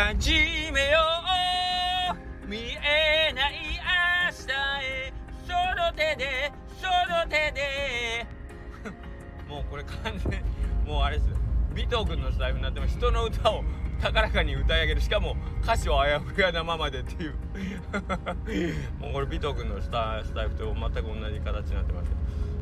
始めよう見えない明日へ。その手でその手で。もうこれ完全もうあれです。尾藤君のスタイルになっても人の歌を高らかに歌い上げる。しかも歌詞をあやふやなままでっていう。もうこれ尾藤君のスタスタイルと全く同じ形になってます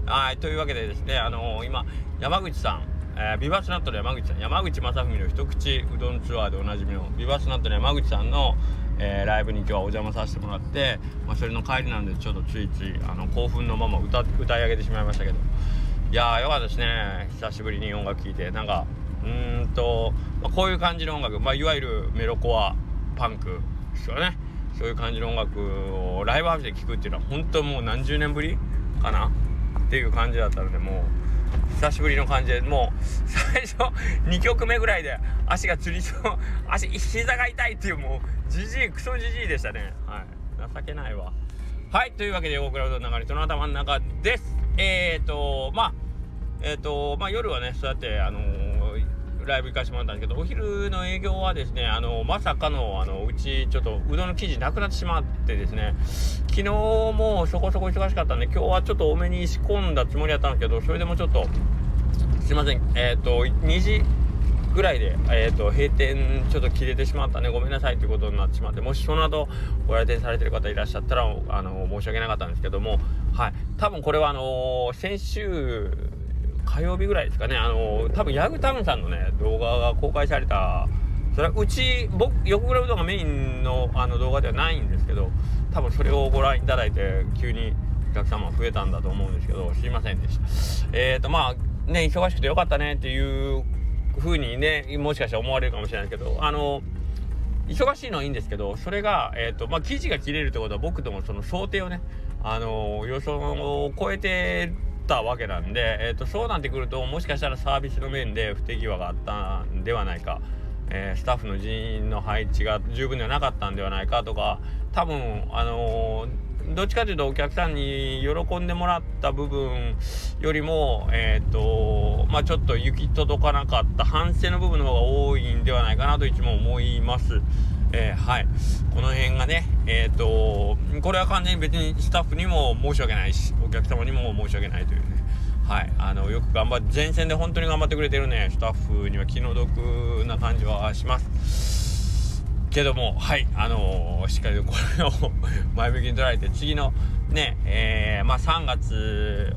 はいというわけでですねあのー、今山口さんえー、ビバスナットの山口さん。山口正文の一口うどんツアーでおなじみのビバスナットの山口さんの、えー、ライブに今日はお邪魔させてもらって、まあ、それの帰りなんでちょっとついついあの興奮のまま歌歌い上げてしまいましたけど。いやーよかったですね。久しぶりに音楽聴いて。なんかうんと、まあ、こういう感じの音楽、まあ、いわゆるメロコアパンクですよね。そういう感じの音楽をライブハウスで聴くっていうのは本当もう何十年ぶりかなっていう感じだったのでもう久しぶりの感じでもう最初2曲目ぐらいで足がつりそう。足膝が痛いっていうもうじじいクソじじいでしたね。はい。情けないわ。はいというわけで大倉うどんの流れその頭の中です。えっ、ー、とまあえっ、ー、とまあ夜はねそうやってあのーライブ行かしてもらったんですけどお昼の営業はですねあのまさかのあのうちちょっとうどんの生地なくなってしまってですね昨日もそこそこ忙しかったんで今日はちょっと多めに仕込んだつもりだったんですけどそれでもちょっとすいません。えっ、ー、と2時ぐらいで、えーと、閉店ちょっと切れてしまったねごめんなさいということになってしまってもしその後ご来店されてる方いらっしゃったらあの申し訳なかったんですけどもはい。多分これはあのー、先週火曜日ぐらいですかね。あの多分ヤグタウンさんのね動画が公開されたそれはうち僕横倉うどんがメインのあの動画ではないんですけど多分それをご覧いただいて急にお客様増えたんだと思うんですけどすいませんでした。えっ、ー、とまあね忙しくてよかったねっていう風にねもしかしたら思われるかもしれないですけどあの忙しいのはいいんですけどそれが、えーとまあ、生地が切れるってことは僕ともその想定をねあの予想を超えてったわけなんで、えーと、そうなってくるともしかしたらサービスの面で不手際があったんではないか、えー、スタッフの人員の配置が十分ではなかったんではないかとか多分あのー、どっちかというとお客さんに喜んでもらった部分よりも、え、ー、とまあ、ちょっと行き届かなかった反省の部分の方が多いんではないかなといつも思います。えー、はい。この辺がね、えっ、ー、と、これは完全に別にスタッフにも申し訳ないし、お客様にも申し訳ないというね。はい。あの、よく頑張って、前線で本当に頑張ってくれてるね、スタッフには気の毒な感じはします。けども、はい。あのー、しっかりとこれを前向きに捉えて、次のね、えー、まあ3月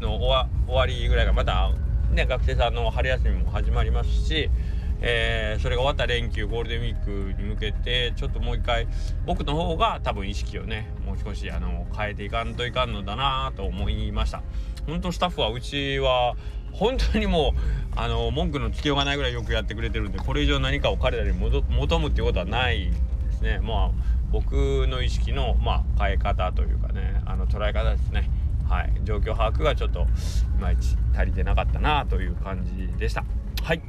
の終わりぐらいがまた、ね、学生さんの春休みも始まりますし、えー、それが終わった連休ゴールデンウィークに向けてちょっともう一回僕の方が多分意識をねもう少しあの変えていかんといかんのだなと思いました。本当スタッフはうちは本当にもうあの文句のつけようがないぐらいよくやってくれてるんでこれ以上何かを彼らに求むっていうことはないですね。まあ僕の意識の、まあ、変え方というかねあの捉え方ですね。はい。状況把握がちょっといまいち足りてなかったなという感じでした。はい。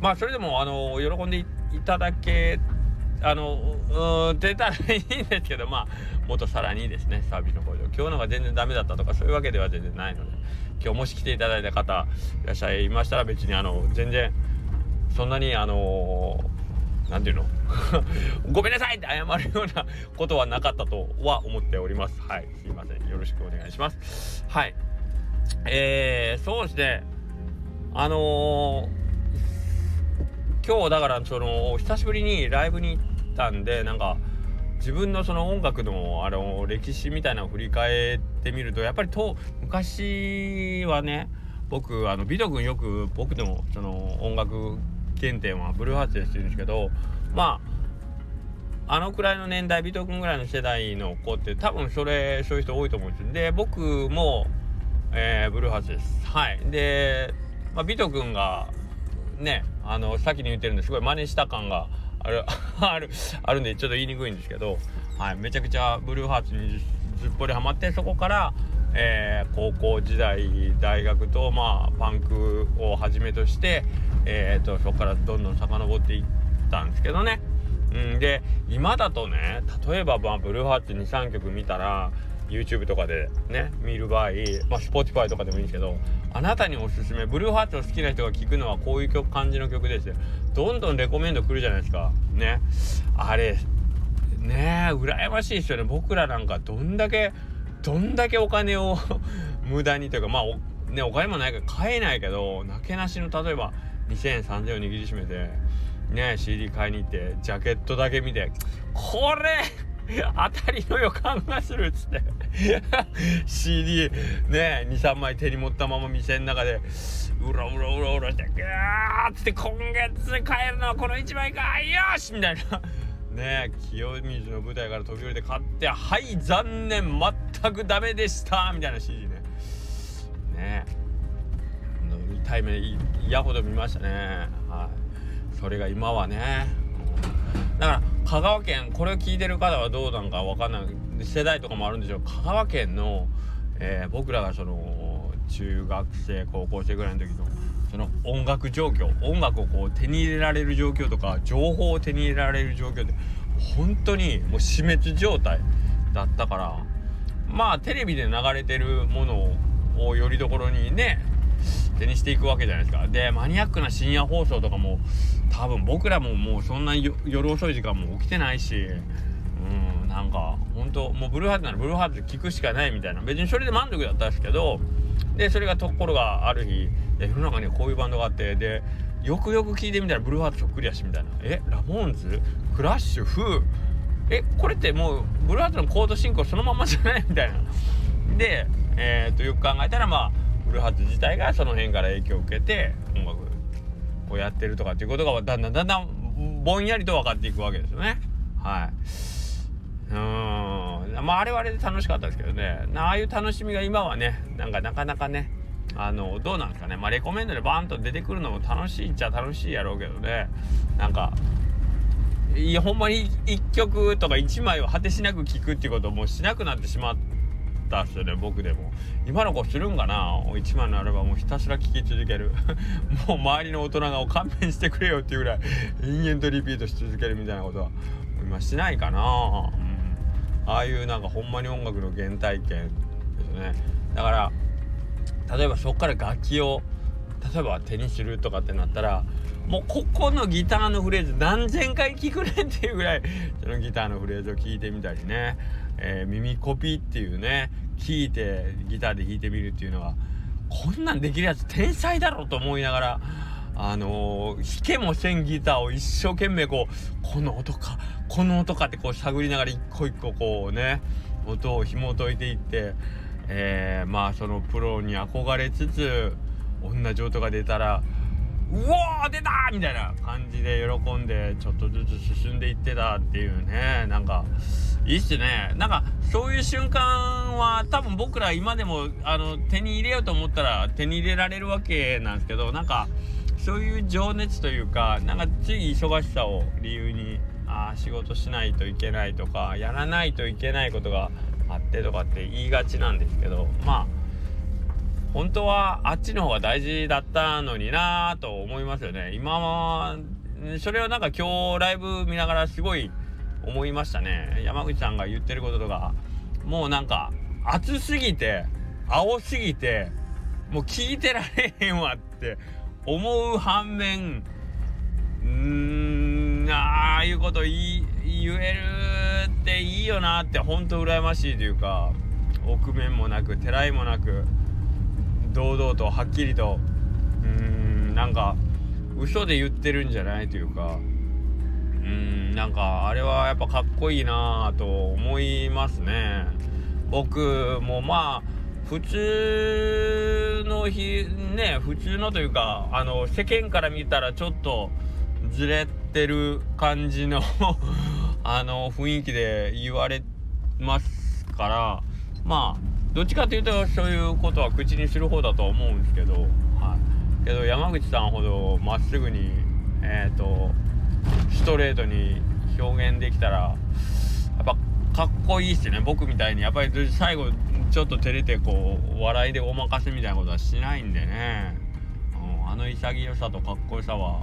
まあそれでもあの喜んでいただけあのうん出たらいいんですけどまあもっとさらにですねサービスの向上今日のが全然ダメだったとかそういうわけでは全然ないので今日もし来ていただいた方いらっしゃいましたら別にあの全然そんなにあの何て言うの？ごめんなさいって謝るようなことはなかったとは思っております。はいすいません。よろしくお願いします。はい。えー、そうですね。あのー今日だからその久しぶりにライブに行ったんでなんか自分のその音楽のあの歴史みたいなのを振り返ってみるとやっぱりと昔はね僕あのビト君よく僕でもその音楽原点はブルーハーツですって言うんですけどまああのくらいの年代ビト君ぐらいの世代の子って多分それそういう人多いと思うんですよ。で僕も、えー、ブルーハーツです。はい。で、まあ、ビト君がねあの先に言ってるんですごい真似した感がある あるあるんでちょっと言いにくいんですけど、はい、めちゃくちゃブルーハーツにずっぽりハマってそこから、えー、高校時代大学とまあパンクをはじめとして、えーと、そこからどんどん遡っていったんですけどね。うん、で今だとね例えば、まあ、ブルーハーツ23曲見たら YouTube とかでね見る場合まあ Spotify とかでもいいんですけどあなたにおすすめブルーハーツを好きな人が聴くのはこういう曲感じの曲ですよ。どんどんレコメンド来るじゃないですか。ね。あれねえ羨ましいですよね。僕らなんかどんだけどんだけお金を 無駄にというかまあお,、ね、お金もないから買えないけどなけなしの例えば2000円3000円を握りしめてね CD 買いに行ってジャケットだけ見てこれ当たりの予感がするっつって。CD ね23枚手に持ったまま店の中でうろうろうろうろしてグーっつって今月買えるのはこの1枚か。よしみたいな。ね清水の舞台から飛び降りて買ってはい残念。全くダメでした。みたいな CD ね。ね。見たい目嫌ほど見ましたね。はい。それが今はね。だから香川県これを聞いてる方はどうなんか分かんない。世代とかもあるんでしょう。香川県の、えー、僕らがその中学生高校生ぐらいの時のその音楽状況音楽をこう手に入れられる状況とか情報を手に入れられる状況で本当にもう死滅状態だったからまあテレビで流れてるものをよりどころにね手にしていくわけじゃないですか。でマニアックな深夜放送とかも多分僕らももうそんな夜遅い時間も起きてないしうんなんか本当もうブルーハーツならブルーハーツ聞くしかないみたいな。別にそれで満足だったんですけどでそれがところがある日世の中にはこういうバンドがあってでよくよく聞いてみたらブルーハーツそっくりやしみたいな。えラモーンズ？クラッシュ？フー？えこれってもうブルーハーツのコード進行そのままじゃない？みたいな。でえー、とよく考えたらまあブルハーツ自体がその辺から影響を受けて音楽をやってるとかっていうことがだんだんだんだんぼんやりと分かっていくわけですよね。はい。うん。まああれはあれで楽しかったですけどね。ああいう楽しみが今はねなんかなかなかねあのどうなんですかね。まあレコメンドでバーンと出てくるのも楽しいっちゃ楽しいやろうけどね。なんかいやほんまに1曲とか1枚を果てしなく聴くっていうことをもうしなくなってしまったっすね僕でも。今の子するんかな？1枚のアルバムをひたすら聴き続ける。もう周りの大人が勘弁してくれよっていうぐらい延々とリピートし続けるみたいなことは今しないかな、うん、ああいうなんかほんまに音楽の原体験ですね。だから例えばそこから楽器を例えば手にするとかってなったらもうここのギターのフレーズ何千回聞くねんっていうぐらい そのギターのフレーズを聞いてみたりね、えー、耳コピーっていうね聞いてギターで弾いてみるっていうのはこんなんできるやつ天才だろと思いながらあのー、弾けもせんギターを一生懸命こうこの音かこの音かってこう探りながら一個一個こうね音を紐解いていってえー、まあそのプロに憧れつつ同じ音が出たらうおー出たみたいな感じで喜んでちょっとずつ進んでいってたっていうね。なんかいいっすね。なんかそういう瞬間は多分僕ら今でもあの手に入れようと思ったら手に入れられるわけなんですけどなんかそういう情熱というかなんかつい忙しさを理由にあ仕事しないといけないとかやらないといけないことがあってとかって言いがちなんですけどまあ本当はあっちの方が大事だったのになぁと思いますよね。今はそれをなんか今日ライブ見ながらすごい思いましたね。山口さんが言ってることとか。もうなんか暑すぎて青すぎてもう聞いてられへんわって思う反面うーんああいうこと言えるっていいよなってほんと羨ましいというか臆面もなくてらいもなく。堂々とはっきりとうーんなんか嘘で言ってるんじゃないというかうんなんかあれはやっぱかっこいいなと思いますね。僕もまあ普通の日ね普通のというかあの世間から見たらちょっとずれてる感じの あの雰囲気で言われますからまあどっちかというとそういうことは口にする方だとは思うんですけど、はい、けど山口さんほどまっすぐにえっ、ー、とストレートに表現できたらやっぱかっこいいっすね。僕みたいに。やっぱり最後ちょっと照れてこう笑いでお任せみたいなことはしないんでね、うん、あの潔さとかっこよさは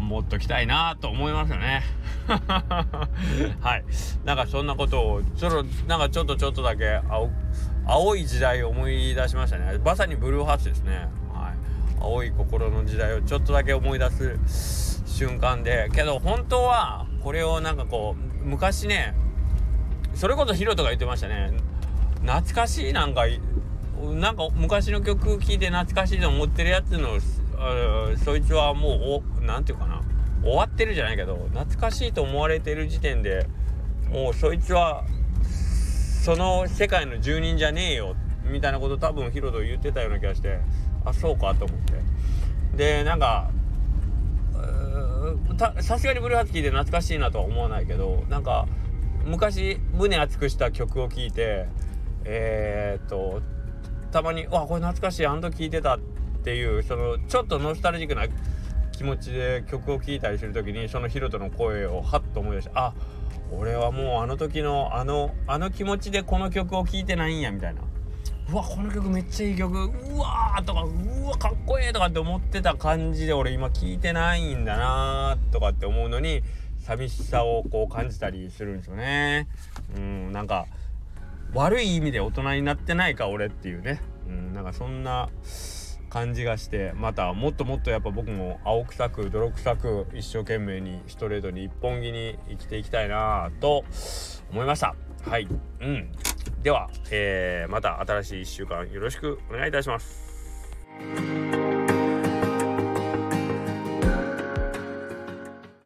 持っときたいなと思いますよね。はい。なんかそんなことをちょっとなんかちょっとちょっとだけ青青い時代を思い出しましたね。まさにブルーハーツですね。はい。青い心の時代をちょっとだけ思い出す瞬間でけど本当はこれをなんかこう昔ねそれこそヒロトが言ってましたね。懐かしいなんかなんか昔の曲聴いて懐かしいと思ってるやつのそいつはもう何て言うかな。終わってるじゃないけど懐かしいと思われてる時点でもうそいつはその世界の住人じゃねえよみたいなこと多分ヒロト言ってたような気がしてあそうかと思って。でなんかさすがにブルーハーツ聴いて懐かしいなとは思わないけどなんか昔胸熱くした曲を聴いてえー、っとたまに「わこれ懐かしいあの時聴いてた」ってっていうそのちょっとノスタルジックな気持ちで曲を聴いたりする時にそのヒロトの声をハッと思い出してあ俺はもうあの時のあのあの気持ちでこの曲を聴いてないんやみたいな。うわこの曲めっちゃいい曲。うわとかうわかっこええとかって思ってた感じで俺今聴いてないんだなーとかって思うのに寂しさをこう感じたりするんですよね。うんなんか悪い意味で大人になってないか俺っていうね。うんなんかそんな感じがしてまたもっともっとやっぱ僕も青臭く泥臭く一生懸命にストレートに一本気に生きていきたいなと思いました。はい。うん。では、えー、また新しい1週間よろしくお願いいたします。